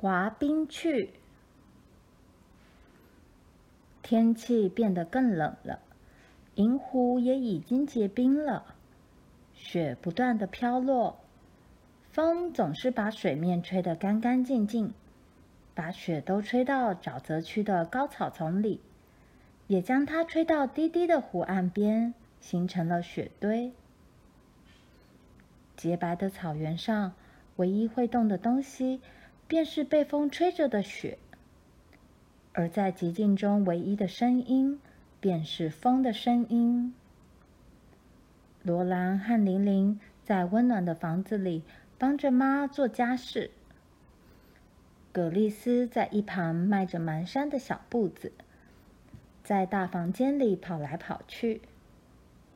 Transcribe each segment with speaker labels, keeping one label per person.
Speaker 1: 滑冰去。天气变得更冷了，银湖也已经结冰了，雪不断的飘落，风总是把水面吹得干干净净，把雪都吹到沼泽区的高草丛里，也将它吹到低低的湖岸边，形成了雪堆。洁白的草原上，唯一会动的东西，便是被风吹着的雪；而在寂静中，唯一的声音，便是风的声音。罗兰和玲玲在温暖的房子里帮着妈做家事，葛丽丝在一旁迈着蹒跚的小步子，在大房间里跑来跑去，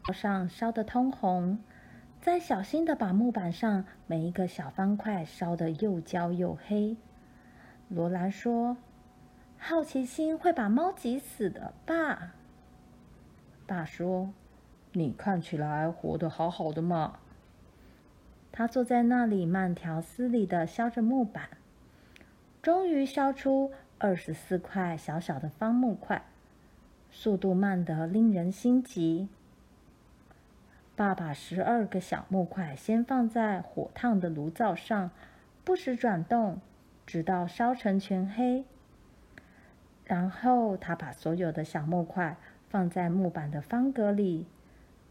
Speaker 1: 头上烧得通红。再小心的把木板上每一个小方块烧得又焦又黑。罗兰说：“好奇心会把猫急死的，爸。”爸说：“你看起来活得好好的嘛。”他坐在那里慢条斯理地削着木板，终于削出二十四块小小的方木块，速度慢得令人心急。爸把十二个小木块先放在火烫的炉灶上，不时转动，直到烧成全黑。然后他把所有的小木块放在木板的方格里，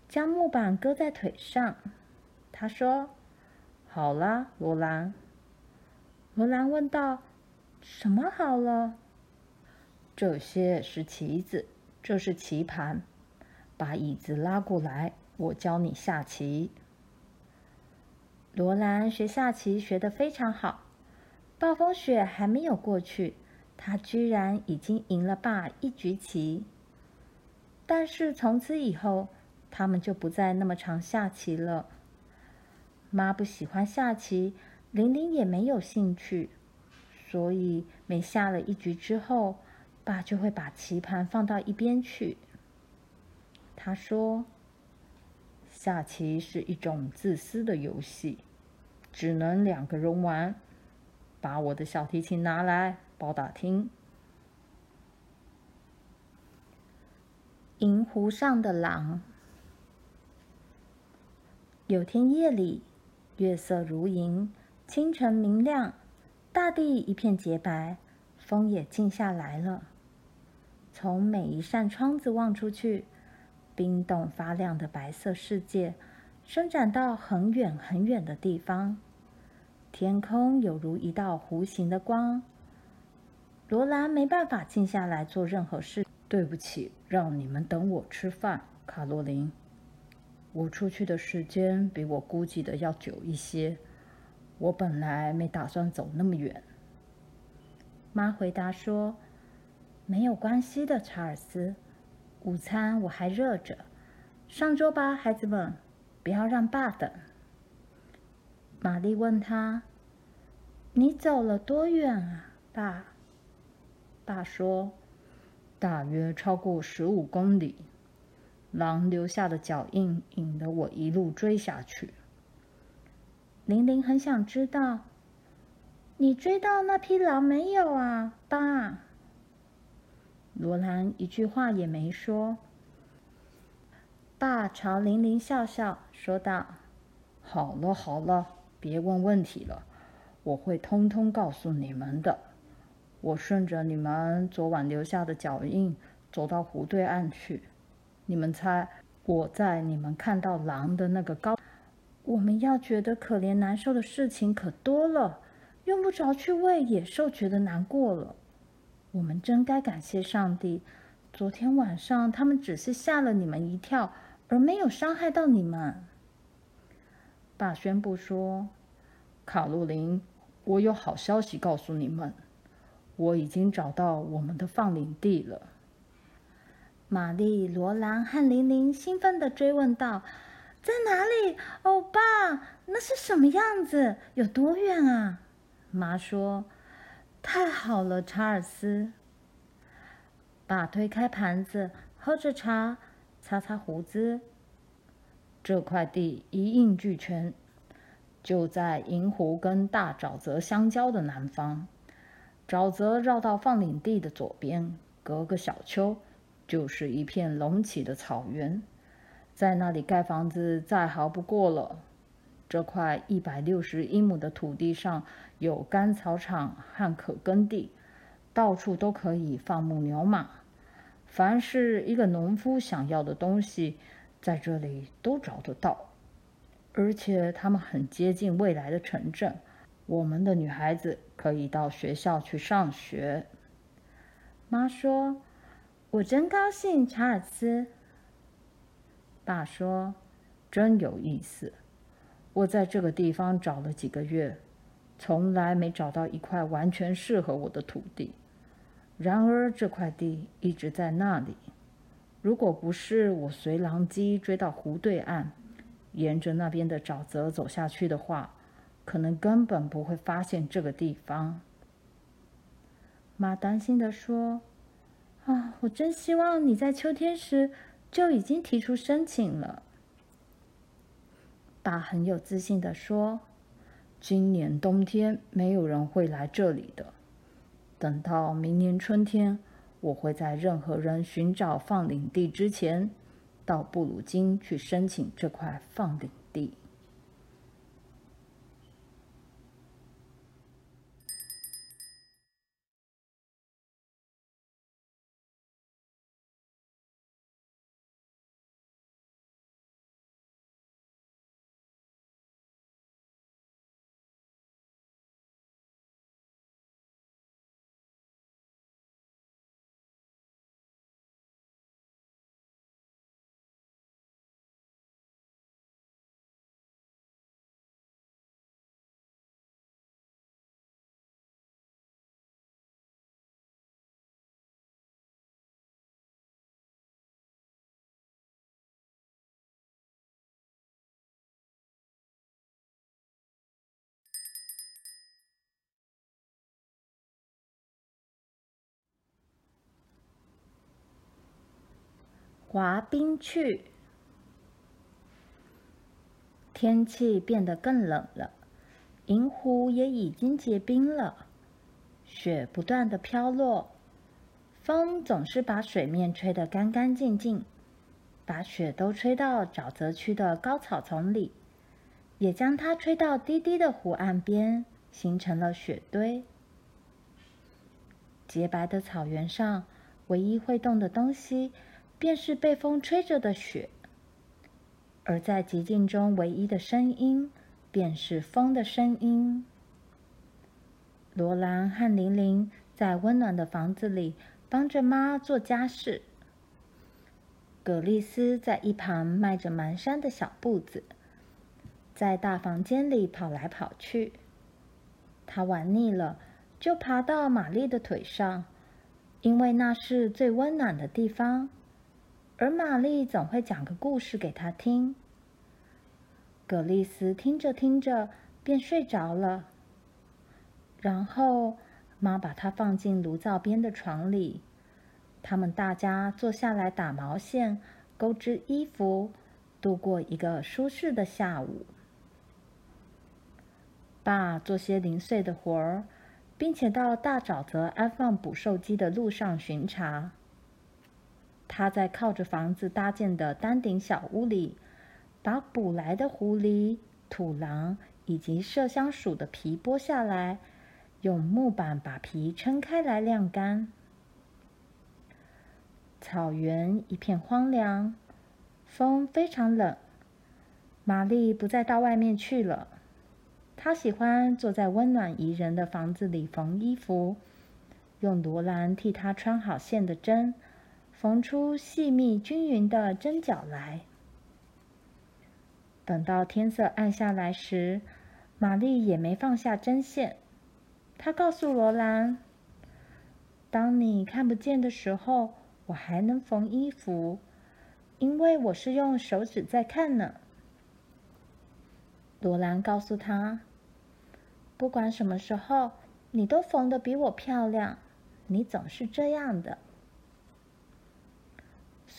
Speaker 1: 将木板搁在腿上。他说：“好了，罗兰。”罗兰问道：“什么好了？”这些是棋子，这是棋盘。把椅子拉过来。我教你下棋。罗兰学下棋学得非常好。暴风雪还没有过去，他居然已经赢了爸一局棋。但是从此以后，他们就不再那么常下棋了。妈不喜欢下棋，玲玲也没有兴趣，所以每下了一局之后，爸就会把棋盘放到一边去。他说。下棋是一种自私的游戏，只能两个人玩。把我的小提琴拿来，包打听。银湖上的狼。有天夜里，月色如银，清晨明亮，大地一片洁白，风也静下来了。从每一扇窗子望出去。冰冻发亮的白色世界，伸展到很远很远的地方。天空有如一道弧形的光。罗兰没办法静下来做任何事。对不起，让你们等我吃饭，卡洛琳。我出去的时间比我估计的要久一些。我本来没打算走那么远。妈回答说：“没有关系的，查尔斯。”午餐我还热着，上桌吧，孩子们，不要让爸等。玛丽问他：“你走了多远啊，爸？”爸说：“大约超过十五公里。狼留下的脚印引得我一路追下去。”玲玲很想知道：“你追到那匹狼没有啊，爸？”罗兰一句话也没说。爸朝玲玲笑笑，说道：“好了好了，别问问题了，我会通通告诉你们的。我顺着你们昨晚留下的脚印走到湖对岸去。你们猜，我在你们看到狼的那个高……我们要觉得可怜难受的事情可多了，用不着去为野兽觉得难过了。”我们真该感谢上帝，昨天晚上他们只是吓了你们一跳，而没有伤害到你们。爸宣布说：“卡洛琳，我有好消息告诉你们，我已经找到我们的放领地了。”玛丽、罗兰和玲玲兴奋地追问道：“在哪里？哦，爸，那是什么样子？有多远啊？”妈说。太好了，查尔斯。爸推开盘子，喝着茶，擦擦胡子。这块地一应俱全，就在银湖跟大沼泽相交的南方。沼泽绕到放领地的左边，隔个小丘，就是一片隆起的草原，在那里盖房子再好不过了。这块一百六十英亩的土地上有干草场和可耕地，到处都可以放牧牛马。凡是一个农夫想要的东西，在这里都找得到。而且他们很接近未来的城镇，我们的女孩子可以到学校去上学。
Speaker 2: 妈说：“我真高兴，查尔斯。”
Speaker 1: 爸说：“真有意思。”我在这个地方找了几个月，从来没找到一块完全适合我的土地。然而这块地一直在那里。如果不是我随狼迹追到湖对岸，沿着那边的沼泽走下去的话，可能根本不会发现这个地方。
Speaker 2: 妈担心地说：“啊，我真希望你在秋天时就已经提出申请了。”
Speaker 1: 爸很有自信地说：“今年冬天没有人会来这里的。等到明年春天，我会在任何人寻找放领地之前，到布鲁金去申请这块放领地。”
Speaker 2: 滑冰去，天气变得更冷了，银湖也已经结冰了，雪不断的飘落，风总是把水面吹得干干净净，把雪都吹到沼泽区的高草丛里，也将它吹到低低的湖岸边，形成了雪堆。洁白的草原上，唯一会动的东西，便是被风吹着的雪，而在寂静中唯一的声音，便是风的声音。罗兰和玲玲在温暖的房子里帮着妈做家事。葛丽丝在一旁迈着蹒跚的小步子，在大房间里跑来跑去。她玩腻了，就爬到玛丽的腿上，因为那是最温暖的地方。而玛丽总会讲个故事给他听。葛丽丝听着听着便睡着了。然后妈把她放进炉灶边的床里，他们大家坐下来打毛线、钩织衣服，度过一个舒适的下午。爸做些零碎的活儿，并且到大沼泽安放捕兽机的路上巡查。他在靠着房子搭建的单顶小屋里，把捕来的狐狸、土狼以及麝香鼠的皮剥下来，用木板把皮撑开来晾干。草原一片荒凉，风非常冷。玛丽不再到外面去了，她喜欢坐在温暖宜人的房子里缝衣服，用罗兰替她穿好线的针。缝出细密均匀的针脚来。等到天色暗下来时，玛丽也没放下针线。她告诉罗兰：“当你看不见的时候，我还能缝衣服，因为我是用手指在看呢。”罗兰告诉她：“不管什么时候，你都缝得比我漂亮。你总是这样的。”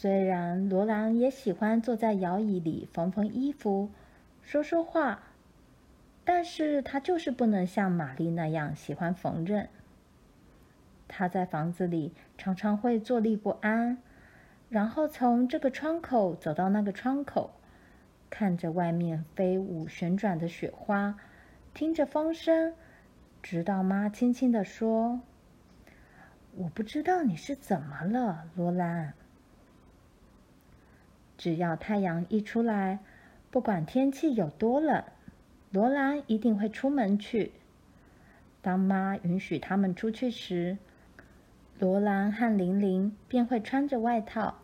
Speaker 2: 虽然罗兰也喜欢坐在摇椅里缝缝衣服、说说话，但是他就是不能像玛丽那样喜欢缝纫。
Speaker 1: 他在房子里常常会坐立不安，然后从这个窗口走到那个窗口，看着外面飞舞旋转的雪花，听着风声，直到妈轻轻地说：“我不知道你是怎么了，罗兰。”只要太阳一出来，不管天气有多冷，罗兰一定会出门去。当妈允许他们出去时，罗兰和玲玲便会穿着外套、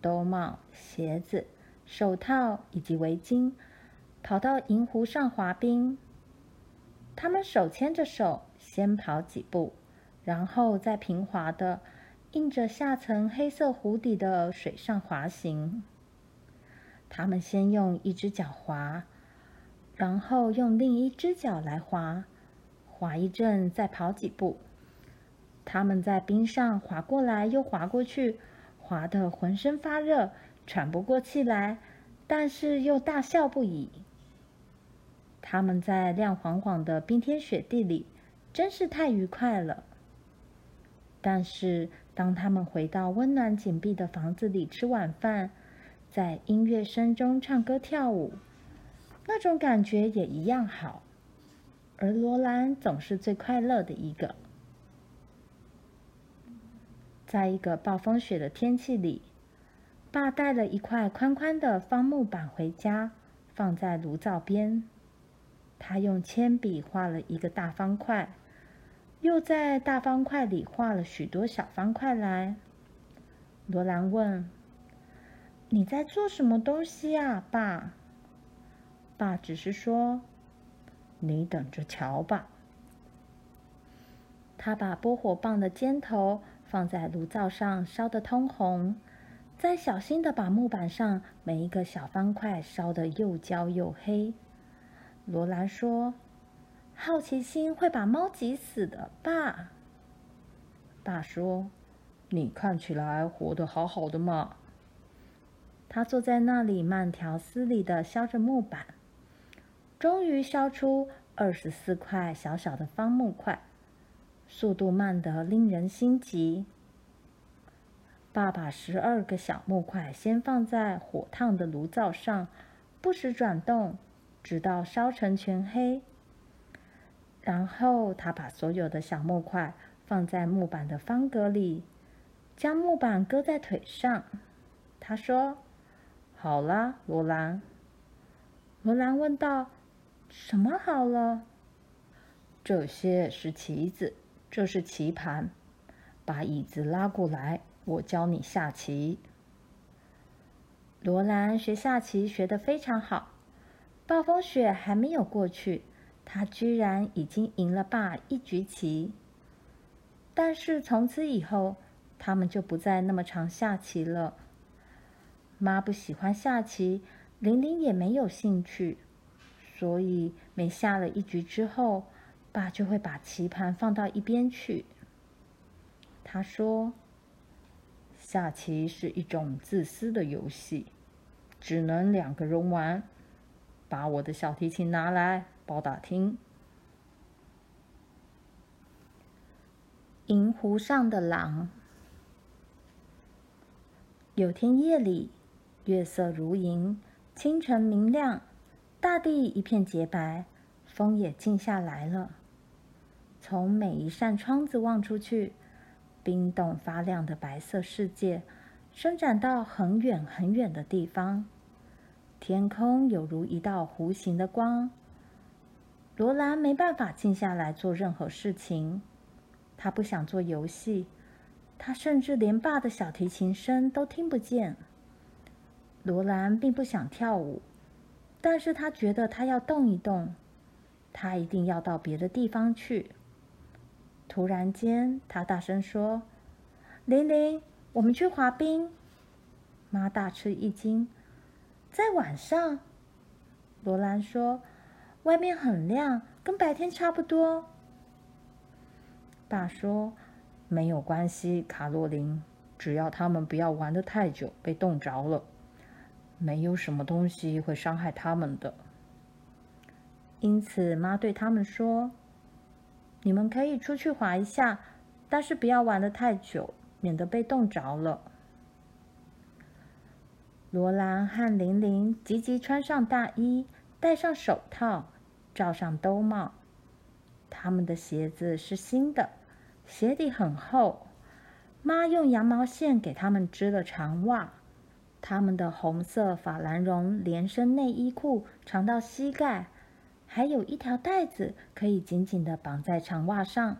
Speaker 1: 兜帽、鞋子、手套以及围巾，跑到银湖上滑冰。他们手牵着手，先跑几步，然后在平滑的、印着下层黑色湖底的水上滑行。他们先用一只脚滑，然后用另一只脚来滑。滑一阵，再跑几步。他们在冰上滑过来又滑过去，滑得浑身发热，喘不过气来，但是又大笑不已。他们在亮晃晃的冰天雪地里，真是太愉快了。但是，当他们回到温暖紧闭的房子里吃晚饭，在音乐声中唱歌跳舞，那种感觉也一样好。而罗兰总是最快乐的一个。在一个暴风雪的天气里，爸带了一块宽宽的方木板回家，放在炉灶边。他用铅笔画了一个大方块，又在大方块里画了许多小方块来。罗兰问：“你在做什么东西啊，爸？”爸只是说。你等着瞧吧。他把拨火棒的尖头放在炉灶上，烧得通红，再小心地把木板上每一个小方块烧得又焦又黑。罗兰说：“好奇心会把猫急死的，爸。”爸说：“你看起来活得好好的嘛。”他坐在那里慢条斯理地削着木板。终于削出二十四块小小的方木块，速度慢得令人心急。爸把十二个小木块先放在火烫的炉灶上，不时转动，直到烧成全黑。然后他把所有的小木块放在木板的方格里，将木板搁在腿上。他说：“好啦，罗兰。”罗兰问道。什么好了？这些是棋子，这是棋盘。把椅子拉过来，我教你下棋。罗兰学下棋学得非常好。暴风雪还没有过去，他居然已经赢了爸一局棋。但是从此以后，他们就不再那么常下棋了。妈不喜欢下棋，玲玲也没有兴趣。所以，每下了一局之后，爸就会把棋盘放到一边去。他说：“下棋是一种自私的游戏，只能两个人玩。把我的小提琴拿来，包打听。”银湖上的狼。有天夜里，月色如银，清晨明亮。大地一片洁白，风也静下来了。从每一扇窗子望出去，冰冻发亮的白色世界伸展到很远很远的地方。天空有如一道弧形的光。罗兰没办法静下来做任何事情，他不想做游戏，他甚至连爸的小提琴声都听不见。罗兰并不想跳舞。但是他觉得他要动一动，他一定要到别的地方去。突然间，他大声说：“玲玲，我们去滑冰。”妈大吃一惊：“在晚上？”罗兰说：“外面很亮，跟白天差不多。”爸说：“没有关系，卡洛琳，只要他们不要玩的太久，被冻着了。”没有什么东西会伤害他们的，因此妈对他们说：“你们可以出去滑一下，但是不要玩得太久，免得被冻着了。”罗兰和玲玲急急穿上大衣，戴上手套，罩上兜帽。他们的鞋子是新的，鞋底很厚。妈用羊毛线给他们织了长袜。他们的红色法兰绒连身内衣裤长到膝盖，还有一条带子可以紧紧的绑在长袜上。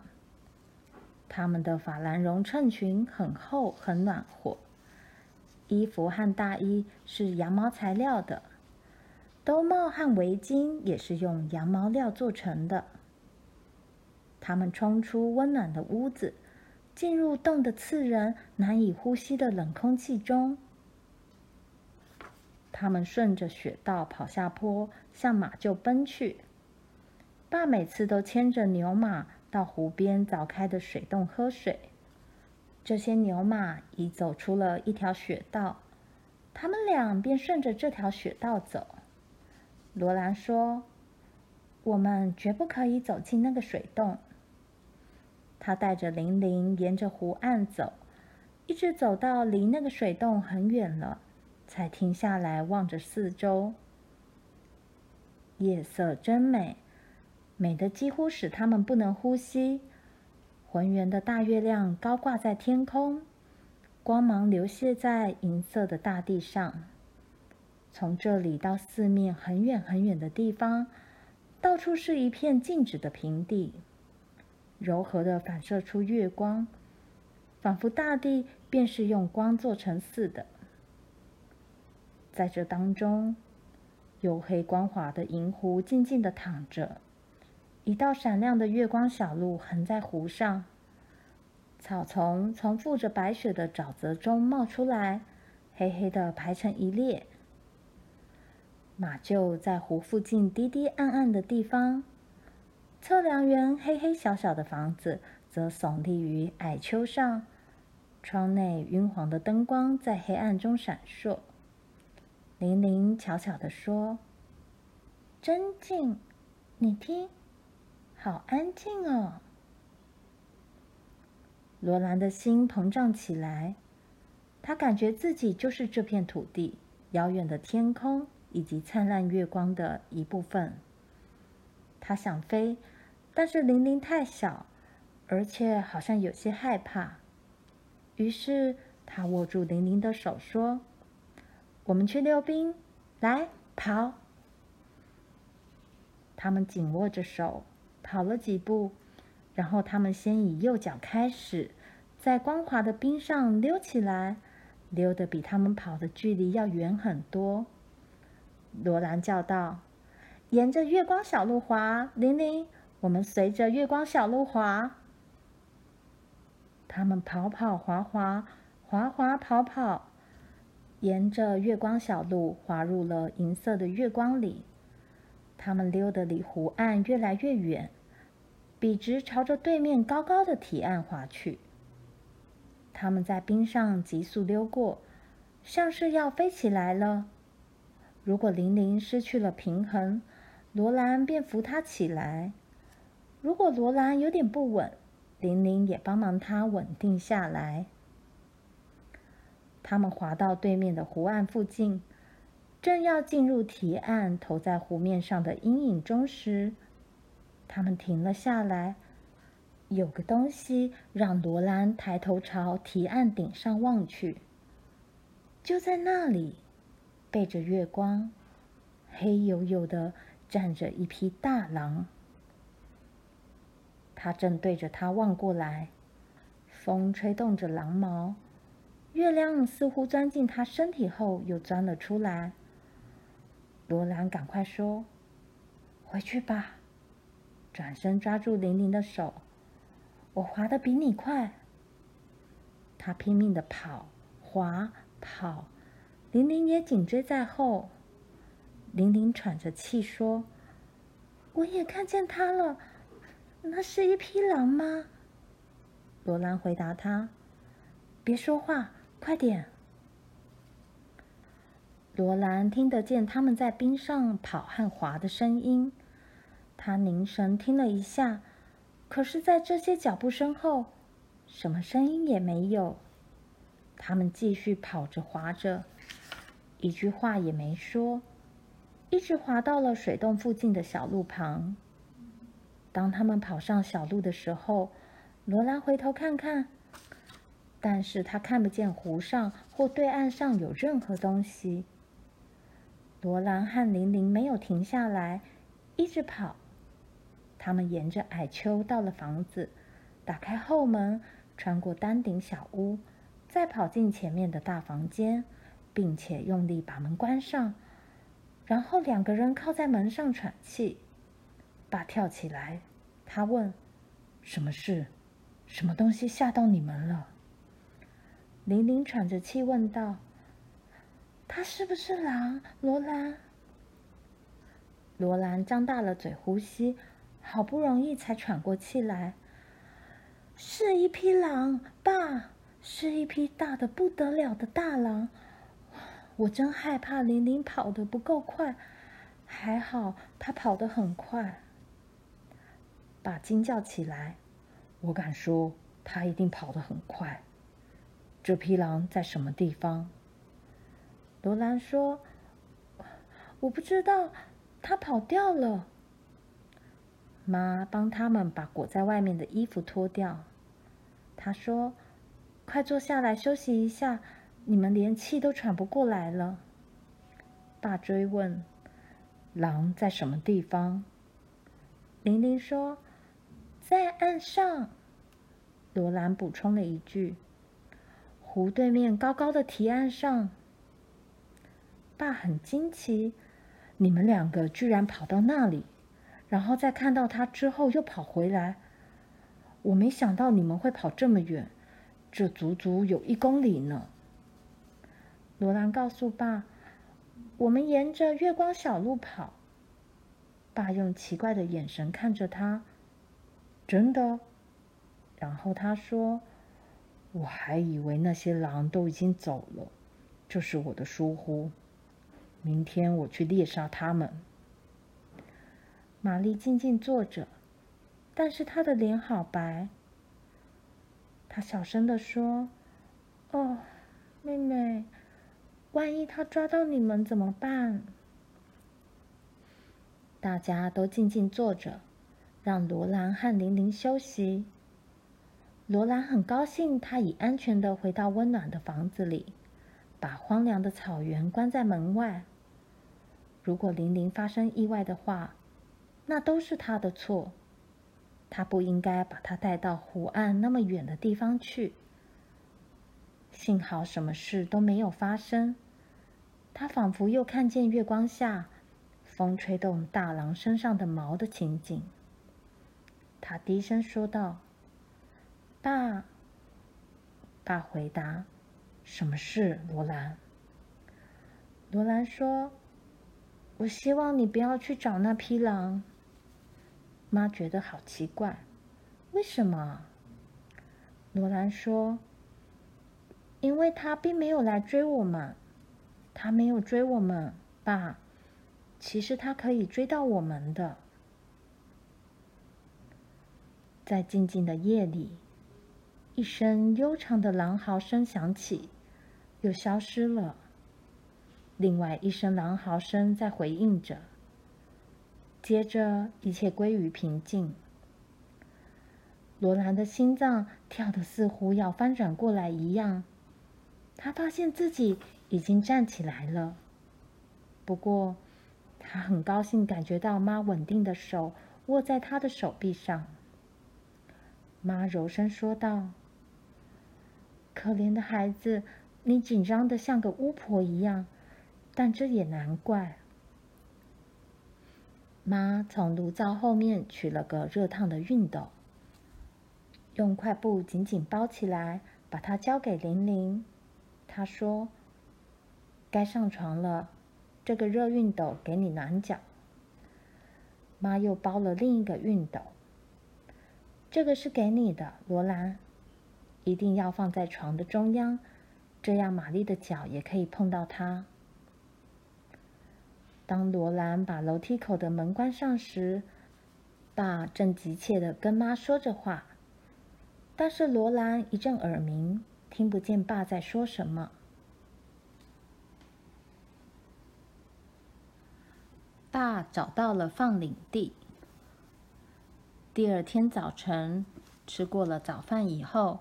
Speaker 1: 他们的法兰绒衬裙很厚很暖和，衣服和大衣是羊毛材料的，兜帽和围巾也是用羊毛料做成的。他们冲出温暖的屋子，进入冻得刺人、难以呼吸的冷空气中。他们顺着雪道跑下坡，向马厩奔去。爸每次都牵着牛马到湖边凿开的水洞喝水。这些牛马已走出了一条雪道，他们俩便顺着这条雪道走。罗兰说：“我们绝不可以走进那个水洞。”他带着玲玲沿着湖岸走，一直走到离那个水洞很远了。才停下来望着四周。夜色真美，美得几乎使他们不能呼吸。浑圆的大月亮高挂在天空，光芒流泻在银色的大地上。从这里到四面很远很远的地方，到处是一片静止的平地，柔和的反射出月光，仿佛大地便是用光做成似的。在这当中，黝黑光滑的银湖静静地躺着，一道闪亮的月光小路横在湖上。草丛从覆着白雪的沼泽中冒出来，黑黑的排成一列。马厩在湖附近低低暗暗的地方，测量员黑黑小小的房子则耸立于矮丘上，窗内晕黄的灯光在黑暗中闪烁。玲玲悄悄地说：“真静，你听，好安静哦。”罗兰的心膨胀起来，她感觉自己就是这片土地、遥远的天空以及灿烂月光的一部分。她想飞，但是玲玲太小，而且好像有些害怕。于是，她握住玲玲的手说。我们去溜冰，来跑。他们紧握着手，跑了几步，然后他们先以右脚开始，在光滑的冰上溜起来，溜得比他们跑的距离要远很多。罗兰叫道：“沿着月光小路滑，玲玲，我们随着月光小路滑。”他们跑跑滑滑，滑滑跑跑。沿着月光小路滑入了银色的月光里，他们溜得离湖岸越来越远，笔直朝着对面高高的堤岸滑去。他们在冰上急速溜过，像是要飞起来了。如果玲玲失去了平衡，罗兰便扶她起来；如果罗兰有点不稳，玲玲也帮忙她稳定下来。他们滑到对面的湖岸附近，正要进入堤岸投在湖面上的阴影中时，他们停了下来。有个东西让罗兰抬头朝堤岸顶上望去。就在那里，背着月光，黑黝黝的站着一匹大狼。他正对着他望过来，风吹动着狼毛。月亮似乎钻进他身体后，又钻了出来。罗兰赶快说：“回去吧。”转身抓住玲玲的手：“我滑得比你快。”他拼命地跑、滑、跑，玲玲也紧追在后。玲玲喘着气说：“我也看见他了，那是一匹狼吗？”罗兰回答他：“别说话。”快点！罗兰听得见他们在冰上跑和滑的声音。他凝神听了一下，可是，在这些脚步声后，什么声音也没有。他们继续跑着滑着，一句话也没说，一直滑到了水洞附近的小路旁。当他们跑上小路的时候，罗兰回头看看，但是他看不见湖上或对岸上有任何东西。罗兰和玲玲没有停下来，一直跑。他们沿着矮丘到了房子，打开后门，穿过单顶小屋，再跑进前面的大房间，并且用力把门关上。然后两个人靠在门上喘气。爸跳起来，他问：“什么事？什么东西吓到你们了？”玲玲喘着气问道：“他是不是狼？”罗兰。罗兰张大了嘴呼吸。好不容易才喘过气来，是一匹狼，爸，是一匹大的不得了的大狼。我真害怕玲玲跑得不够快，还好她跑得很快。爸惊叫起来，我敢说她一定跑得很快。这匹狼在什么地方？罗兰说：“我不知道，它跑掉了。”妈帮他们把裹在外面的衣服脱掉。她说：“快坐下来休息一下，你们连气都喘不过来了。”爸追问：“狼在什么地方？”玲玲说：“在岸上。”罗兰补充了一句：“湖对面高高的堤岸上。”爸很惊奇：“你们两个居然跑到那里！”然后在看到他之后又跑回来，我没想到你们会跑这么远，这足足有一公里呢。罗兰告诉爸：“我们沿着月光小路跑。”爸用奇怪的眼神看着他：“真的？”然后他说：“我还以为那些狼都已经走了，这是我的疏忽。明天我去猎杀他们。”玛丽静静坐着，但是她的脸好白。她小声地说：“哦，妹妹，万一他抓到你们怎么办？”大家都静静坐着，让罗兰和玲玲休息。罗兰很高兴，她已安全的回到温暖的房子里，把荒凉的草原关在门外。如果玲玲发生意外的话，那都是他的错，他不应该把他带到湖岸那么远的地方去。幸好什么事都没有发生，他仿佛又看见月光下风吹动大狼身上的毛的情景。他低声说道：“爸。”爸回答：“什么事，罗兰？”罗兰说：“我希望你不要去找那匹狼。”妈觉得好奇怪，为什么？罗兰说：“因为他并没有来追我们，他没有追我们，爸。其实他可以追到我们的。”在静静的夜里，一声悠长的狼嚎声响起，又消失了。另外一声狼嚎声在回应着。接着，一切归于平静。罗兰的心脏跳得似乎要翻转过来一样。他发现自己已经站起来了。不过，他很高兴感觉到妈稳定的手握在他的手臂上。妈柔声说道：“可怜的孩子，你紧张的像个巫婆一样，但这也难怪。”妈从炉灶后面取了个热烫的熨斗，用块布紧紧包起来，把它交给玲玲。她说：“该上床了，这个热熨斗给你暖脚。”妈又包了另一个熨斗，这个是给你的，罗兰，一定要放在床的中央，这样玛丽的脚也可以碰到它。当罗兰把楼梯口的门关上时，爸正急切地跟妈说着话。但是罗兰一阵耳鸣，听不见爸在说什么。爸找到了放领地。第二天早晨，吃过了早饭以后，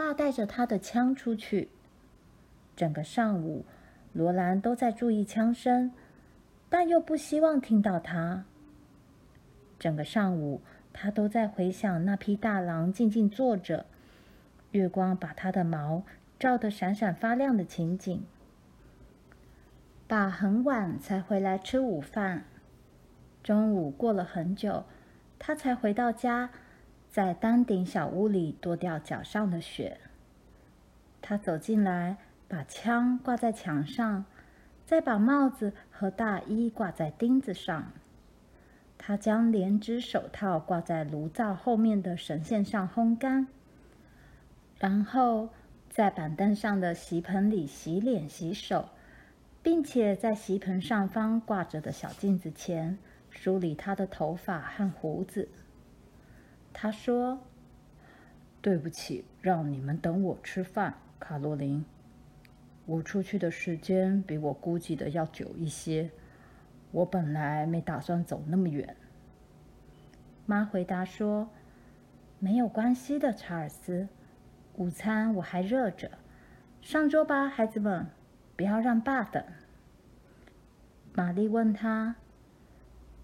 Speaker 1: 爸带着他的枪出去。整个上午，罗兰都在注意枪声，但又不希望听到它。整个上午，他都在回想那匹大狼静静坐着，月光把它的毛照得闪闪发亮的情景。爸很晚才回来吃午饭，中午过了很久，他才回到家，在单顶小屋里跺掉脚上的雪。他走进来，把枪挂在墙上，再把帽子和大衣挂在钉子上。他将连指手套挂在炉灶后面的绳线上烘干，然后在板凳上的席盆里洗脸洗手。并且在席盆上方挂着的小镜子前梳理他的头发和胡子。他说：“对不起，让你们等我吃饭，卡洛琳。我出去的时间比我估计的要久一些。我本来没打算走那么远。”妈回答说：“没有关系的，查尔斯。午餐我还热着，上桌吧，孩子们。”不要让爸等。玛丽问他：“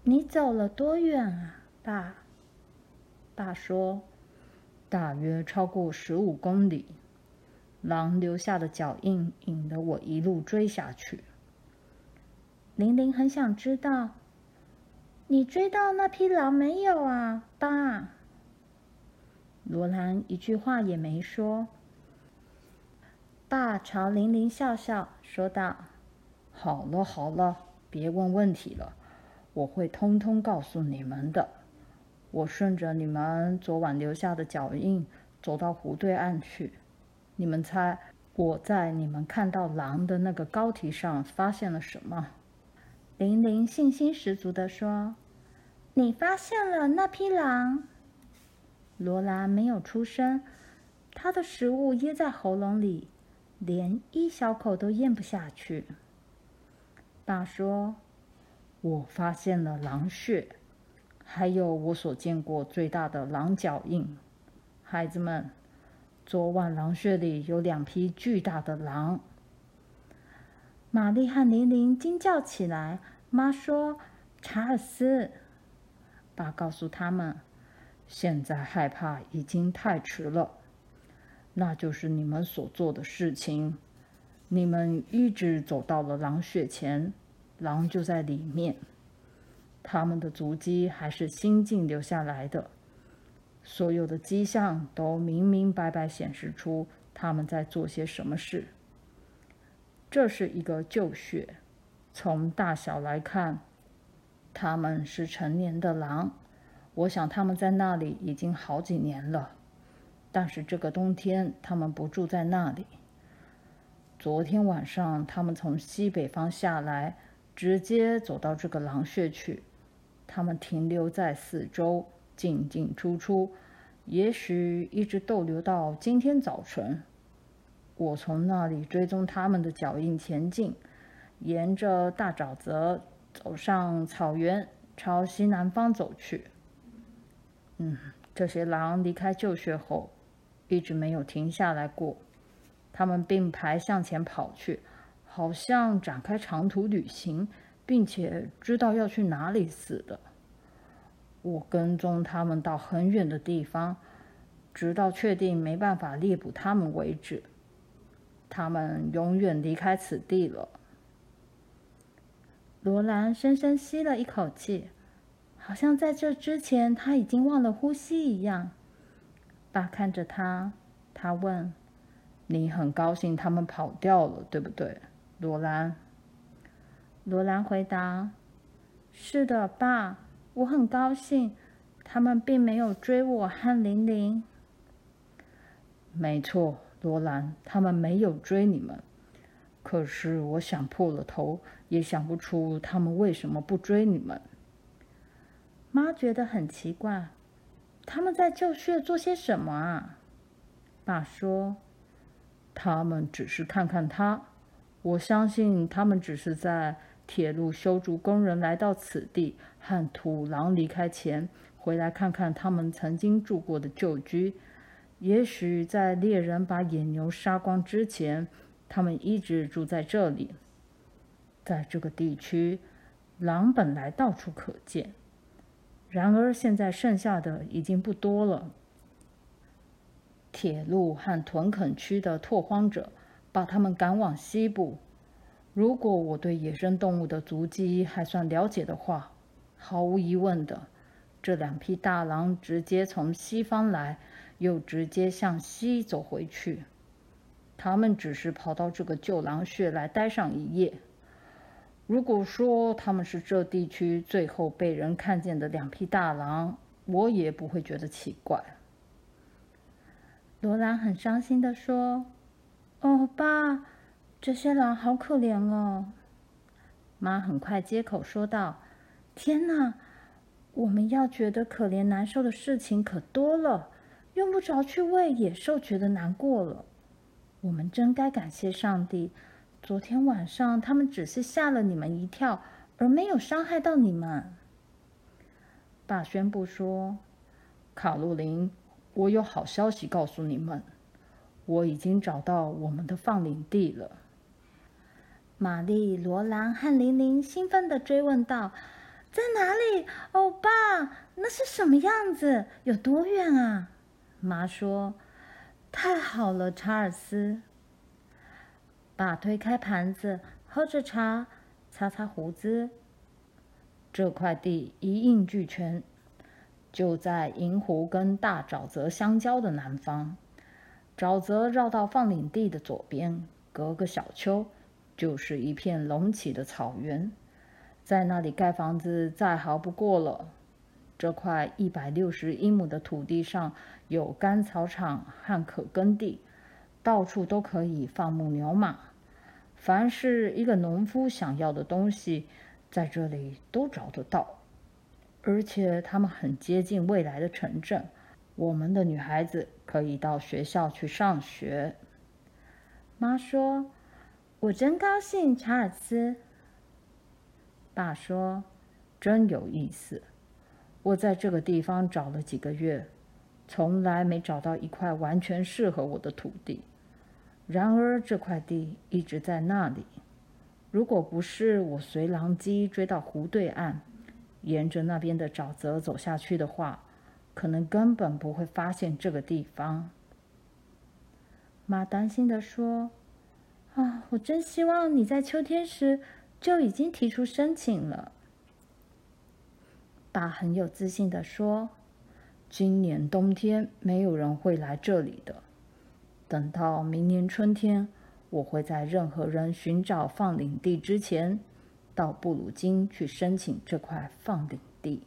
Speaker 1: 你走了多远啊，爸？”爸说：“大约超过十五公里。狼留下的脚印引得我一路追下去。”玲玲很想知道：“你追到那匹狼没有啊，爸？”罗兰一句话也没说。爸朝玲玲笑笑，说道：“好了好了，别问问题了，我会通通告诉你们的。我顺着你们昨晚留下的脚印走到湖对岸去。你们猜我在你们看到狼的那个高堤上发现了什么？”玲玲信心十足地说：“你发现了那匹狼。”罗兰没有出声，他的食物噎在喉咙里。连一小口都咽不下去。爸说：“我发现了狼血，还有我所见过最大的狼脚印。孩子们，昨晚狼穴里有两匹巨大的狼。”玛丽和玲玲惊叫起来。妈说：“查尔斯。”爸告诉他们：“现在害怕已经太迟了。”那就是你们所做的事情。你们一直走到了狼穴前，狼就在里面。他们的足迹还是新近留下来的，所有的迹象都明明白白显示出他们在做些什么事。这是一个旧穴，从大小来看，他们是成年的狼。我想他们在那里已经好几年了。但是这个冬天，他们不住在那里。昨天晚上，他们从西北方下来，直接走到这个狼穴去。他们停留在四周，进进出出，也许一直逗留到今天早晨。我从那里追踪他们的脚印前进，沿着大沼泽走上草原，朝西南方走去。嗯，这些狼离开旧穴后。一直没有停下来过，他们并排向前跑去，好像展开长途旅行，并且知道要去哪里死的。我跟踪他们到很远的地方，直到确定没办法猎捕他们为止。他们永远离开此地了。罗兰深深吸了一口气，好像在这之前他已经忘了呼吸一样。爸看着他，他问：“你很高兴他们跑掉了，对不对，罗兰？”罗兰回答：“是的，爸，我很高兴。他们并没有追我和玲玲。”“没错，罗兰，他们没有追你们。可是我想破了头，也想不出他们为什么不追你们。”妈觉得很奇怪。他们在旧穴做些什么啊？”
Speaker 2: 爸说：“他们只是看看他。我相信他们只是在铁路修筑工人来到此地和土狼离开前，回来看看他们曾经住过的旧居。也许在猎人把野牛杀光之前，他们一直住在这里。在这个地区，狼本来到处可见。”然而，现在剩下的已经不多了。铁路和屯垦区的拓荒者把他们赶往西部。如果我对野生动物的足迹还算了解的话，毫无疑问的，这两匹大狼直接从西方来，又直接向西走回去。他们只是跑到这个旧狼穴来待上一夜。如果说他们是这地区最后被人看见的两匹大狼，我也不会觉得奇怪。
Speaker 1: 罗兰很伤心地说：“哦，爸，这些狼好可怜哦。”妈很快接口说道：“天哪，我们要觉得可怜难受的事情可多了，用不着去为野兽觉得难过了。我们真该感谢上帝。”昨天晚上，他们只是吓了你们一跳，而没有伤害到你们。
Speaker 2: 爸宣布说：“卡洛琳，我有好消息告诉你们，我已经找到我们的放领地了。”
Speaker 1: 玛丽、罗兰和琳琳兴奋地追问道：“在哪里？欧巴，那是什么样子？有多远啊？”妈说：“太好了，查尔斯。”爸推开盘子，喝着茶，擦擦胡子。
Speaker 2: 这块地一应俱全，就在银湖跟大沼泽相交的南方。沼泽绕到放领地的左边，隔个小丘，就是一片隆起的草原，在那里盖房子再好不过了。这块一百六十英亩的土地上有干草场和可耕地。到处都可以放牧牛马，凡是一个农夫想要的东西，在这里都找得到。而且他们很接近未来的城镇，我们的女孩子可以到学校去上学。
Speaker 1: 妈说：“我真高兴，查尔斯。”
Speaker 2: 爸说：“真有意思。我在这个地方找了几个月，从来没找到一块完全适合我的土地。”然而这块地一直在那里。如果不是我随狼机追到湖对岸，沿着那边的沼泽走下去的话，可能根本不会发现这个地方。
Speaker 1: 妈担心地说：“啊，我真希望你在秋天时就已经提出申请了。”
Speaker 2: 爸很有自信地说：“今年冬天没有人会来这里的。”等到明年春天，我会在任何人寻找放领地之前，到布鲁金去申请这块放领地。